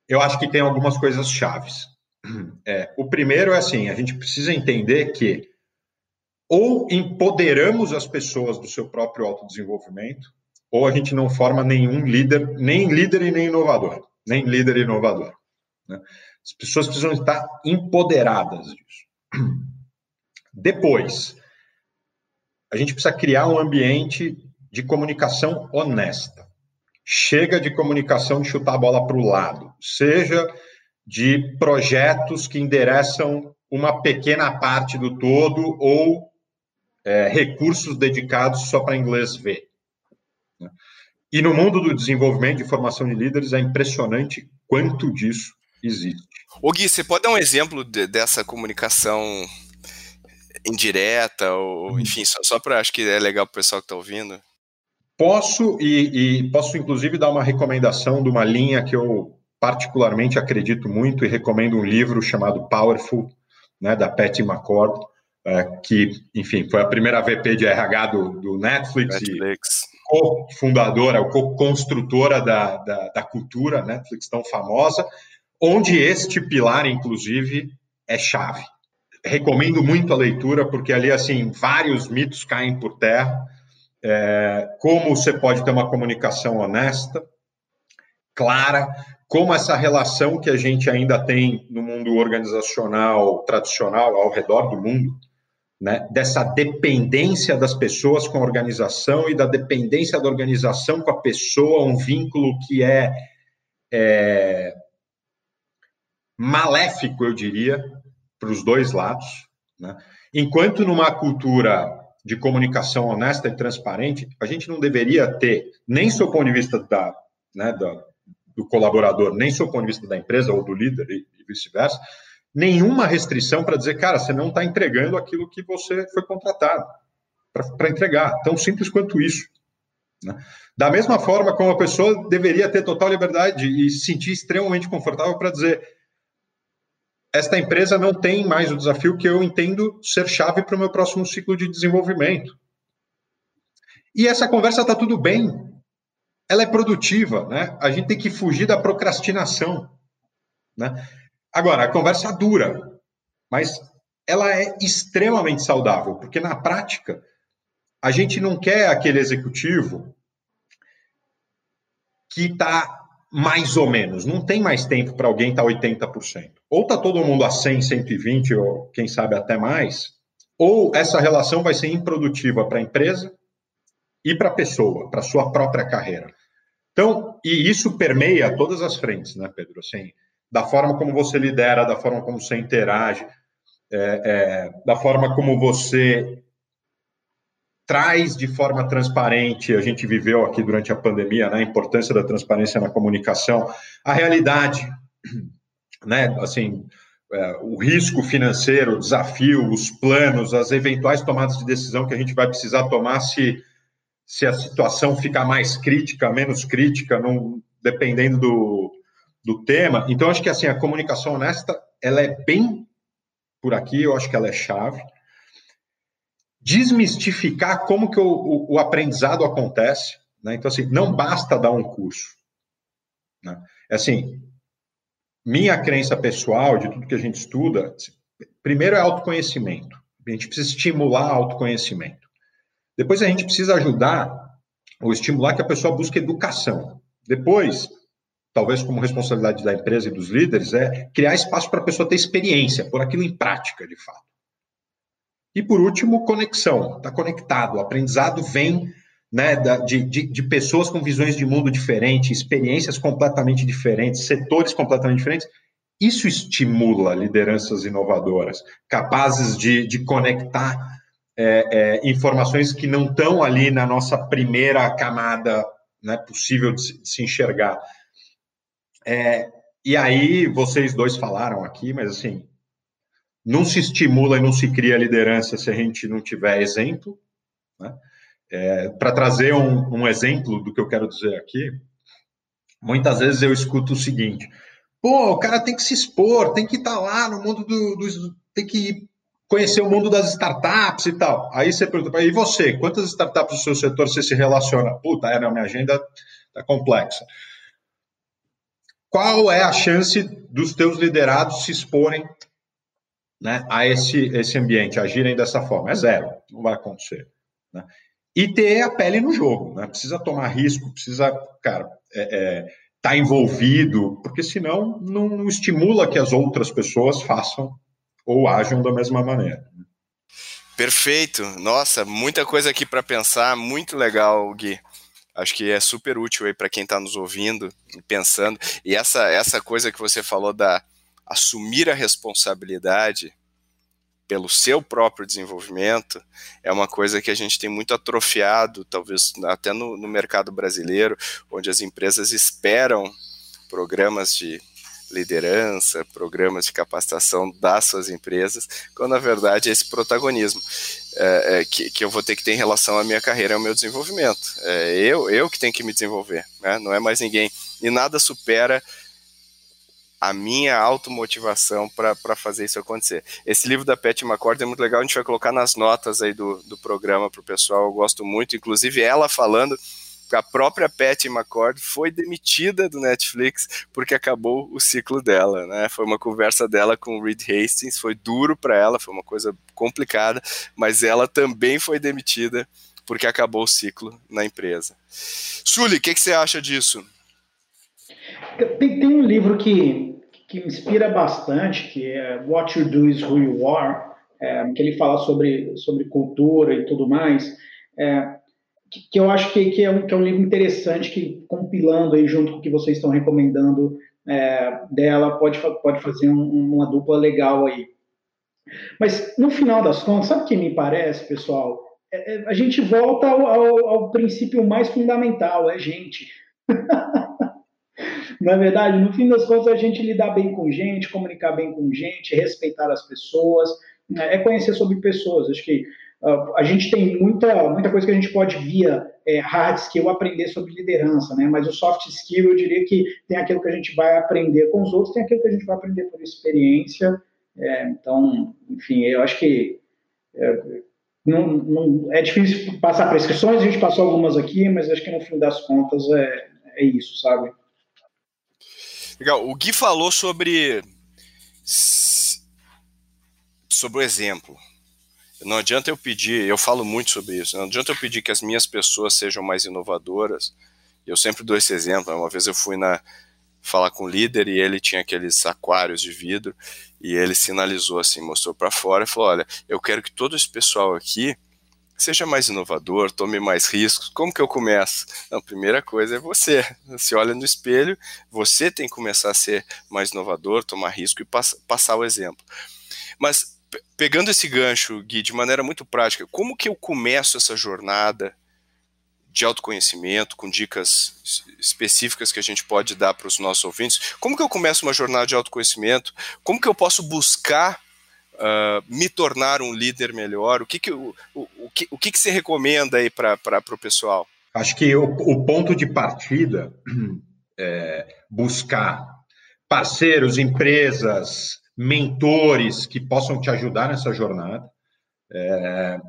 Eu acho que tem algumas coisas chaves. (clears throat) É, o primeiro é assim: a gente precisa entender que ou empoderamos as pessoas do seu próprio autodesenvolvimento, ou a gente não forma nenhum líder, nem líder e nem inovador, nem líder inovador. Né? As pessoas precisam estar empoderadas disso. (clears throat) Depois, a gente precisa criar um ambiente de comunicação honesta. Chega de comunicação de chutar a bola para o lado, seja de projetos que endereçam uma pequena parte do todo ou é, recursos dedicados só para inglês ver. E no mundo do desenvolvimento de formação de líderes é impressionante quanto disso existe. O Gui, você pode dar um exemplo de, dessa comunicação indireta, ou uhum. enfim, só, só para acho que é legal para o pessoal que está ouvindo? Posso, e, e, posso inclusive dar uma recomendação de uma linha que eu particularmente acredito muito e recomendo um livro chamado Powerful, né, da Patty McCord. é, que, enfim, foi a primeira VP de RH do, do Netflix, Netflix. e co-fundadora, co-construtora da, da, da cultura Netflix tão famosa, onde este pilar, inclusive, é chave. Recomendo muito a leitura, porque ali, assim, vários mitos caem por terra. É, como você pode ter uma comunicação honesta, clara, como essa relação que a gente ainda tem no mundo organizacional tradicional ao redor do mundo, né, dessa dependência das pessoas com a organização e da dependência da organização com a pessoa, um vínculo que é, é maléfico, eu diria, para os dois lados. Né? Enquanto numa cultura de comunicação honesta e transparente, a gente não deveria ter, nem do ponto de vista da, né, do colaborador, nem do ponto de vista da empresa ou do líder e, e vice-versa, nenhuma restrição para dizer, cara, você não está entregando aquilo que você foi contratado para entregar. Tão simples quanto isso. Né? Da mesma forma como a pessoa deveria ter total liberdade e se sentir extremamente confortável para dizer: esta empresa não tem mais o desafio que eu entendo ser chave para o meu próximo ciclo de desenvolvimento. E essa conversa está tudo bem. Ela é produtiva, né? A gente tem que fugir da procrastinação, né? Agora, a conversa dura, mas ela é extremamente saudável, porque na prática a gente não quer aquele executivo que está mais ou menos, não tem mais tempo para alguém estar tá 80%. Ou está todo mundo a 100, 120, ou quem sabe até mais, ou essa relação vai ser improdutiva para a empresa e para a pessoa, para sua própria carreira. Então, e isso permeia todas as frentes, né, Pedro? Assim, da forma como você lidera, da forma como você interage, é, é, da forma como você traz de forma transparente, a gente viveu aqui durante a pandemia, né, a importância da transparência na comunicação, a realidade, (clears throat) né, assim, é, o risco financeiro, o desafio, os planos, as eventuais tomadas de decisão que a gente vai precisar tomar se, se a situação ficar mais crítica, menos crítica, não, dependendo do, do tema. Então, acho que assim, a comunicação honesta, ela é bem por aqui, eu acho que ela é chave. Desmistificar como que o, o, o aprendizado acontece. Né? Então, assim, não basta dar um curso. Né? É assim, minha crença pessoal, de tudo que a gente estuda, assim, primeiro é autoconhecimento. A gente precisa estimular autoconhecimento. Depois a gente precisa ajudar ou estimular que a pessoa busque educação. Depois, talvez como responsabilidade da empresa e dos líderes, é criar espaço para a pessoa ter experiência, pôr aquilo em prática, de fato. E por último, conexão. Está conectado. O aprendizado vem né, de, de, de, pessoas com visões de mundo diferentes, experiências completamente diferentes, setores completamente diferentes. Isso estimula lideranças inovadoras, capazes de, de conectar é, é, informações que não estão ali na nossa primeira camada né, possível de se, de se enxergar. É, e aí, vocês dois falaram aqui, mas assim, não se estimula e não se cria liderança se a gente não tiver exemplo. Né? É, Para trazer um, um, exemplo do que eu quero dizer aqui, muitas vezes eu escuto o seguinte: pô, o cara tem que se expor, tem que estar tá lá no mundo do, do, tem que conhecer o mundo das startups e tal. Aí você pergunta, e você, quantas startups do seu setor você se relaciona? Puta, é, não, minha agenda tá complexa qual é a chance dos teus liderados se exporem né, a esse, esse ambiente, agirem dessa forma? É zero, não vai acontecer. Né? E ter a pele no jogo, né? precisa tomar risco, precisa, cara, é, é, tá envolvido, porque senão não, estimula que as outras pessoas façam ou ajam da mesma maneira. Perfeito. Nossa, muita coisa aqui para pensar, muito legal, Gui. Acho que é super útil aí para quem está nos ouvindo e pensando. E essa, essa coisa que você falou da assumir a responsabilidade pelo seu próprio desenvolvimento é uma coisa que a gente tem muito atrofiado, talvez até no, no mercado brasileiro, onde as empresas esperam programas de liderança, programas de capacitação das suas empresas, quando na verdade esse protagonismo é, é, que, que, eu vou ter que ter em relação à minha carreira ao meu desenvolvimento. É eu, eu que tenho que me desenvolver, né? não é mais ninguém. E nada supera a minha automotivação para fazer isso acontecer. Esse livro da Pat McCord é muito legal, a gente vai colocar nas notas aí do, do programa para o pessoal, eu gosto muito, inclusive ela falando a própria Pat McCord foi demitida do Netflix porque acabou o ciclo dela, né? Foi uma conversa dela com o Reed Hastings, foi duro para ela, foi uma coisa complicada, mas ela também foi demitida porque acabou o ciclo na empresa. Sully, o que, que, você acha disso? Tem, tem, um livro que, que me inspira bastante, que é What You Do Is Who You Are, é, que ele fala sobre, sobre cultura e tudo mais. É, que, que eu acho que, que, é um, que é um livro interessante, que compilando aí junto com o que vocês estão recomendando é, dela, pode, pode fazer um, uma dupla legal aí. Mas, no final das contas, sabe o que me parece, pessoal? É, é, a gente volta ao, ao, ao, princípio mais fundamental, é gente. (laughs) Na verdade, no fim das contas, a gente lidar bem com gente, comunicar bem com gente, respeitar as pessoas, né? é conhecer sobre pessoas. Acho que a gente tem muita, muita coisa que a gente pode, via é, hard skill, aprender sobre liderança, né? Mas o soft skill, eu diria que tem aquilo que a gente vai aprender com os outros, tem aquilo que a gente vai aprender por experiência. É, então, enfim, eu acho que é, não, não, é difícil passar prescrições, a gente passou algumas aqui, mas acho que no fim das contas é, é isso, sabe? Legal. O Gui falou sobre sobre o exemplo. Não adianta eu pedir, eu falo muito sobre isso, não adianta eu pedir que as minhas pessoas sejam mais inovadoras. Eu sempre dou esse exemplo. Uma vez eu fui na falar com o líder e ele tinha aqueles aquários de vidro e ele sinalizou assim, mostrou para fora e falou: "Olha, eu quero que todo esse pessoal aqui seja mais inovador, tome mais riscos. Como que eu começo? Não, a primeira coisa é você. Se olha no espelho, você tem que começar a ser mais inovador, tomar risco e pass passar o exemplo. Mas pegando esse gancho, Gui, de maneira muito prática, como que eu começo essa jornada de autoconhecimento, com dicas específicas que a gente pode dar para os nossos ouvintes? Como que eu começo uma jornada de autoconhecimento? Como que eu posso buscar uh, me tornar um líder melhor? O que que, o, o, o que, o que, que você recomenda aí para o pessoal? Acho que o, o ponto de partida (clears throat) é buscar parceiros, empresas, mentores que possam te ajudar nessa jornada. É,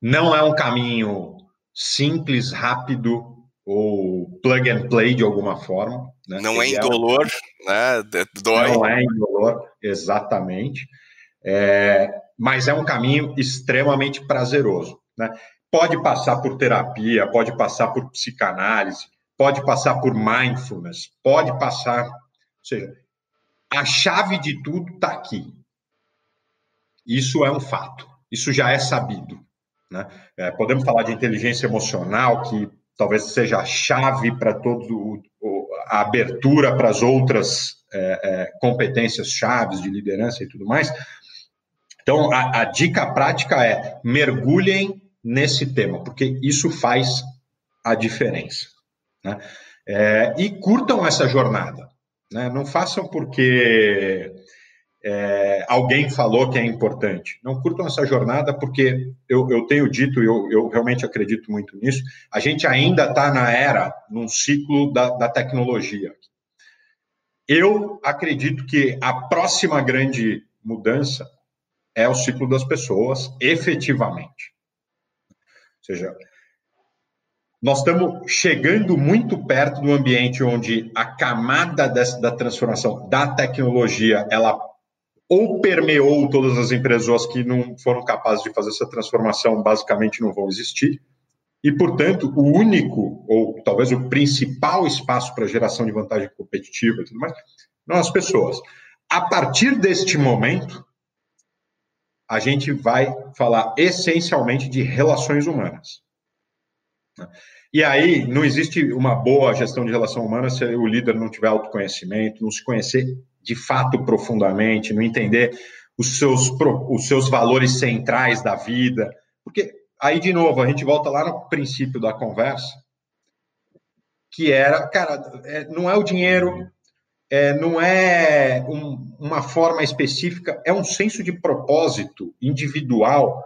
não é um caminho simples, rápido ou plug and play de alguma forma. Né? Não é indolor, é, né? Dói. Não é indolor, exatamente. É, mas é um caminho extremamente prazeroso. Né? Pode passar por terapia, pode passar por psicanálise, pode passar por mindfulness, pode passar, ou seja, a chave de tudo está aqui. Isso é um fato. Isso já é sabido. Né? É, podemos falar de inteligência emocional, que talvez seja a chave para todo a abertura para as outras é, é, competências chaves de liderança e tudo mais. Então, a, a dica prática é mergulhem nesse tema, porque isso faz a diferença. Né? É, e curtam essa jornada. Né? Não façam porque é, alguém falou que é importante. Não curtam essa jornada porque eu, eu tenho dito, e eu, eu realmente acredito muito nisso, a gente ainda está na era, num ciclo da, da tecnologia. Eu acredito que a próxima grande mudança é o ciclo das pessoas, efetivamente. Ou seja, nós estamos chegando muito perto do ambiente onde a camada dessa, da transformação da tecnologia, ela ou permeou todas as empresas que não foram capazes de fazer essa transformação, basicamente não vão existir. E, portanto, o único, ou talvez o principal espaço para geração de vantagem competitiva e tudo mais, são as pessoas. A partir deste momento, a gente vai falar essencialmente de relações humanas. E aí, não existe uma boa gestão de relação humana se o líder não tiver autoconhecimento, não se conhecer de fato profundamente, não entender os seus, os seus valores centrais da vida. Porque aí, de novo, a gente volta lá no princípio da conversa, que era, cara, é, não é o dinheiro, é, não é um, uma forma específica, é um senso de propósito individual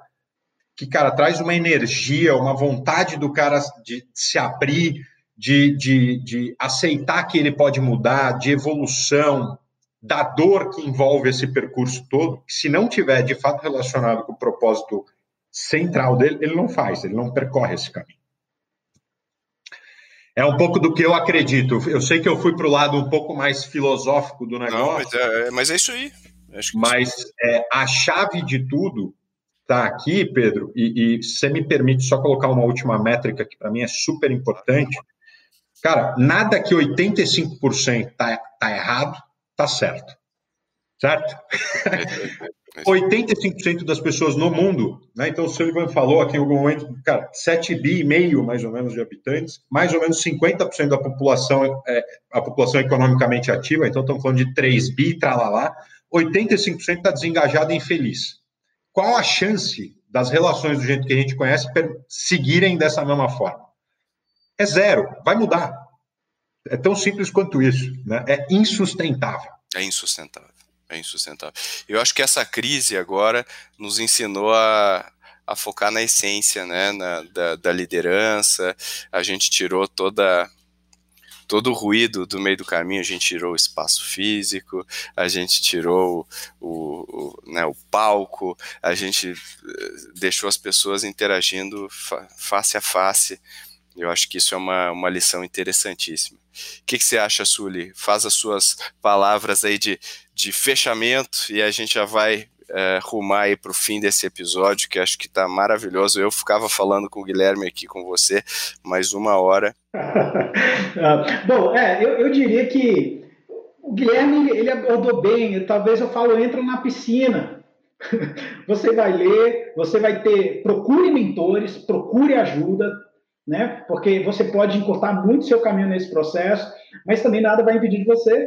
que, cara, traz uma energia, uma vontade do cara de se abrir, de, de, de aceitar que ele pode mudar, de evolução, da dor que envolve esse percurso todo, que se não tiver de fato relacionado com o propósito central dele, ele não faz, ele não percorre esse caminho. É um pouco do que eu acredito. Eu sei que eu fui para o lado um pouco mais filosófico do negócio. Não, mas é, mas é isso aí. mas é, a chave de tudo está aqui, Pedro, e, e você me permite só colocar uma última métrica que para mim é super importante. Cara, nada que 85% tá, tá errado, tá certo. Certo? 85% das pessoas no mundo, né? Então o Sullivan falou aqui em algum momento, cara, 7 bi e meio mais ou menos de habitantes, mais ou menos 50% da população é a população economicamente ativa, então estamos falando de 3 bi, tralalá, 85% está desengajado e infeliz. Qual a chance das relações do jeito que a gente conhece seguirem dessa mesma forma? É zero, vai mudar. É tão simples quanto isso, né? É insustentável. É insustentável. É insustentável. Eu acho que essa crise agora nos ensinou a, a focar na essência né, na, da, da liderança. A gente tirou toda todo o ruído do meio do caminho, a gente tirou o espaço físico, a gente tirou o, o, né, o palco, a gente eh, deixou as pessoas interagindo fa face a face. Eu acho que isso é uma, uma lição interessantíssima. O que, que você acha, Sully? Faz as suas palavras aí de, de fechamento e a gente já vai é, rumar aí para o fim desse episódio, que acho que está maravilhoso. Eu ficava falando com o Guilherme aqui com você mais uma hora. (laughs) Ah, bom, é, eu, eu, diria que o Guilherme ele abordou bem. Talvez eu falo entra na piscina. (laughs) Você vai ler, você vai ter, procure mentores, procure ajuda, né? Porque você pode encurtar muito seu caminho nesse processo, mas também nada vai impedir de você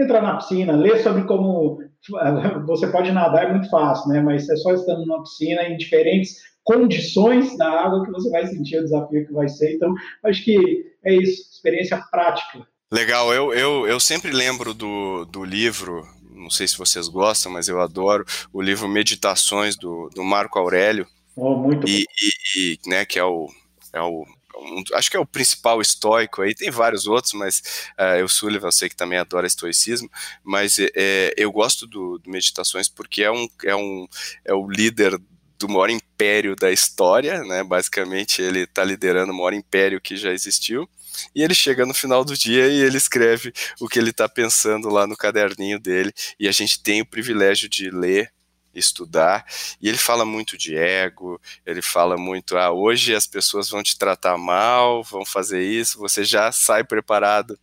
entrar na piscina, ler sobre como (laughs) você pode nadar é muito fácil, né? Mas é só estando numa piscina em diferentes condições da água que você vai sentir o desafio que vai ser. Então, acho que é isso, experiência prática. Legal, eu, eu, eu sempre lembro do, do livro, não sei se vocês gostam, mas eu adoro o livro Meditações do, do Marco Aurélio. Oh, muito e, e, e, né, que é o, é o um, acho que é o principal estoico aí, tem vários outros, mas uh, o Sullivan eu sei que também adora estoicismo, mas é, eu gosto do, do, Meditações porque é um, é um é o líder do maior império da história, né? Basicamente ele está liderando o maior império que já existiu. E ele chega no final do dia e ele escreve o que ele está pensando lá no caderninho dele. E a gente tem o privilégio de ler estudar. E ele fala muito de ego, ele fala muito, ah, hoje as pessoas vão te tratar mal, vão fazer isso, você já sai preparado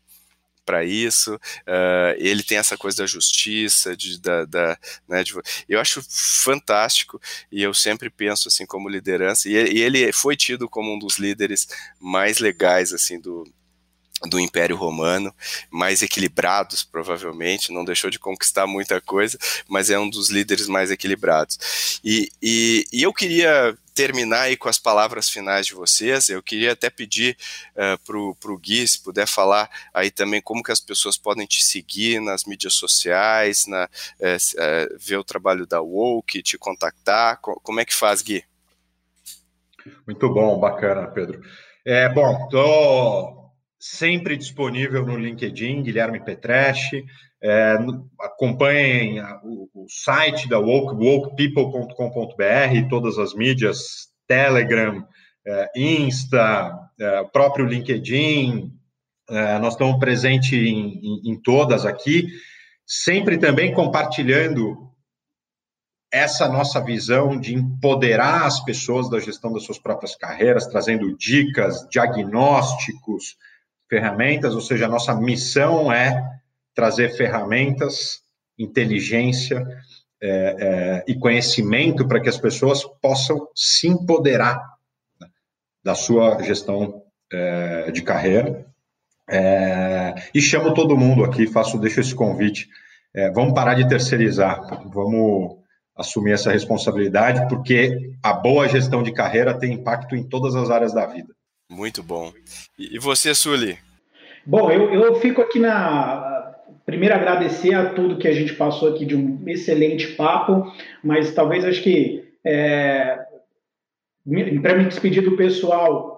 para isso. Uh, ele tem essa coisa da justiça, de, da, da né, de, eu acho fantástico e eu sempre penso assim como liderança. E, e ele foi tido como um dos líderes mais legais assim do do Império Romano, mais equilibrados, provavelmente, não deixou de conquistar muita coisa, mas é um dos líderes mais equilibrados. E, e, e eu queria terminar aí com as palavras finais de vocês, eu queria até pedir uh, para o Gui, se puder falar aí também como que as pessoas podem te seguir nas mídias sociais, na, uh, uh, ver o trabalho da Woke, te contactar, como é que faz, Gui? Muito bom, bacana, Pedro. É, bom, tô sempre disponível no LinkedIn, Guilherme Petreschi. É, acompanhem o, o, site da Woke, wokepeople.com.br, todas as mídias, Telegram, é, Insta, é, próprio LinkedIn. É, nós estamos presentes em, em, em todas aqui, sempre também compartilhando essa nossa visão de empoderar as pessoas da gestão das suas próprias carreiras, trazendo dicas, diagnósticos, ferramentas, ou seja, a nossa missão é trazer ferramentas, inteligência é, é, e conhecimento para que as pessoas possam se empoderar né, da sua gestão é, de carreira. É, e chamo todo mundo aqui, faço, deixo esse convite. É, vamos parar de terceirizar, vamos assumir essa responsabilidade, porque a boa gestão de carreira tem impacto em todas as áreas da vida. Muito bom. E você, Sully? Bom, eu, eu fico aqui na. Primeiro, agradecer a tudo que a gente passou aqui de um excelente papo, mas talvez acho que, é, para me despedir do pessoal,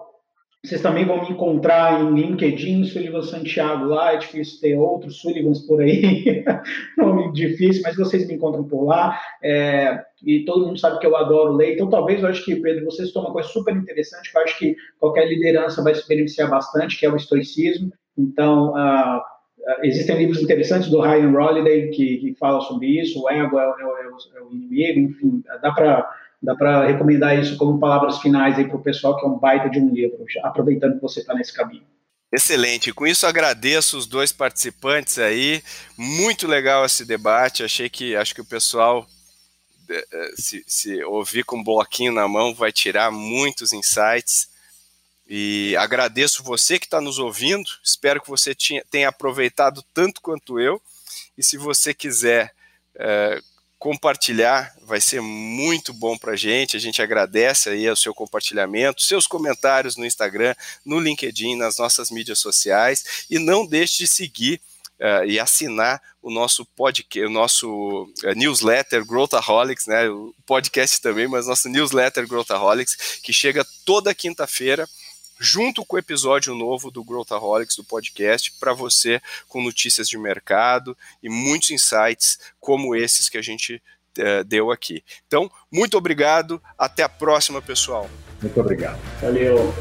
Vocês também vão me encontrar em LinkedIn, Sullivan Santiago lá, é difícil ter outros Sullivans por aí, (laughs) nome difícil, mas vocês me encontram por lá, é, e todo mundo sabe que eu adoro ler, então talvez eu acho que, Pedro, vocês tomam uma coisa super interessante, que eu acho que qualquer liderança vai se beneficiar bastante, que é o estoicismo, então... Uh, existem livros interessantes do Ryan Holiday que, que fala sobre isso, o ego é, é, é, é o inimigo, enfim, dá para Dá para recomendar isso como palavras finais aí para o pessoal, que é um baita de um livro, aproveitando que você está nesse caminho. Excelente. Com isso agradeço os dois participantes aí. Muito legal esse debate. Achei que acho que o pessoal se, se ouvir com um bloquinho na mão vai tirar muitos insights. E agradeço você que está nos ouvindo. Espero que você tinha, tenha aproveitado tanto quanto eu. E se você quiser é, compartilhar, vai ser muito bom para a gente. A gente agradece aí o seu compartilhamento, seus comentários no Instagram, no LinkedIn, nas nossas mídias sociais e não deixe de seguir uh, e assinar o nosso podcast, o nosso uh, newsletter Growthaholics, né? O podcast também, mas nosso newsletter Growthaholics que chega toda quinta-feira junto com o episódio novo do Growthaholics, do podcast, para você com notícias de mercado e muitos insights como esses que a gente uh, deu aqui. Então, muito obrigado, até a próxima, pessoal. Muito obrigado. Valeu.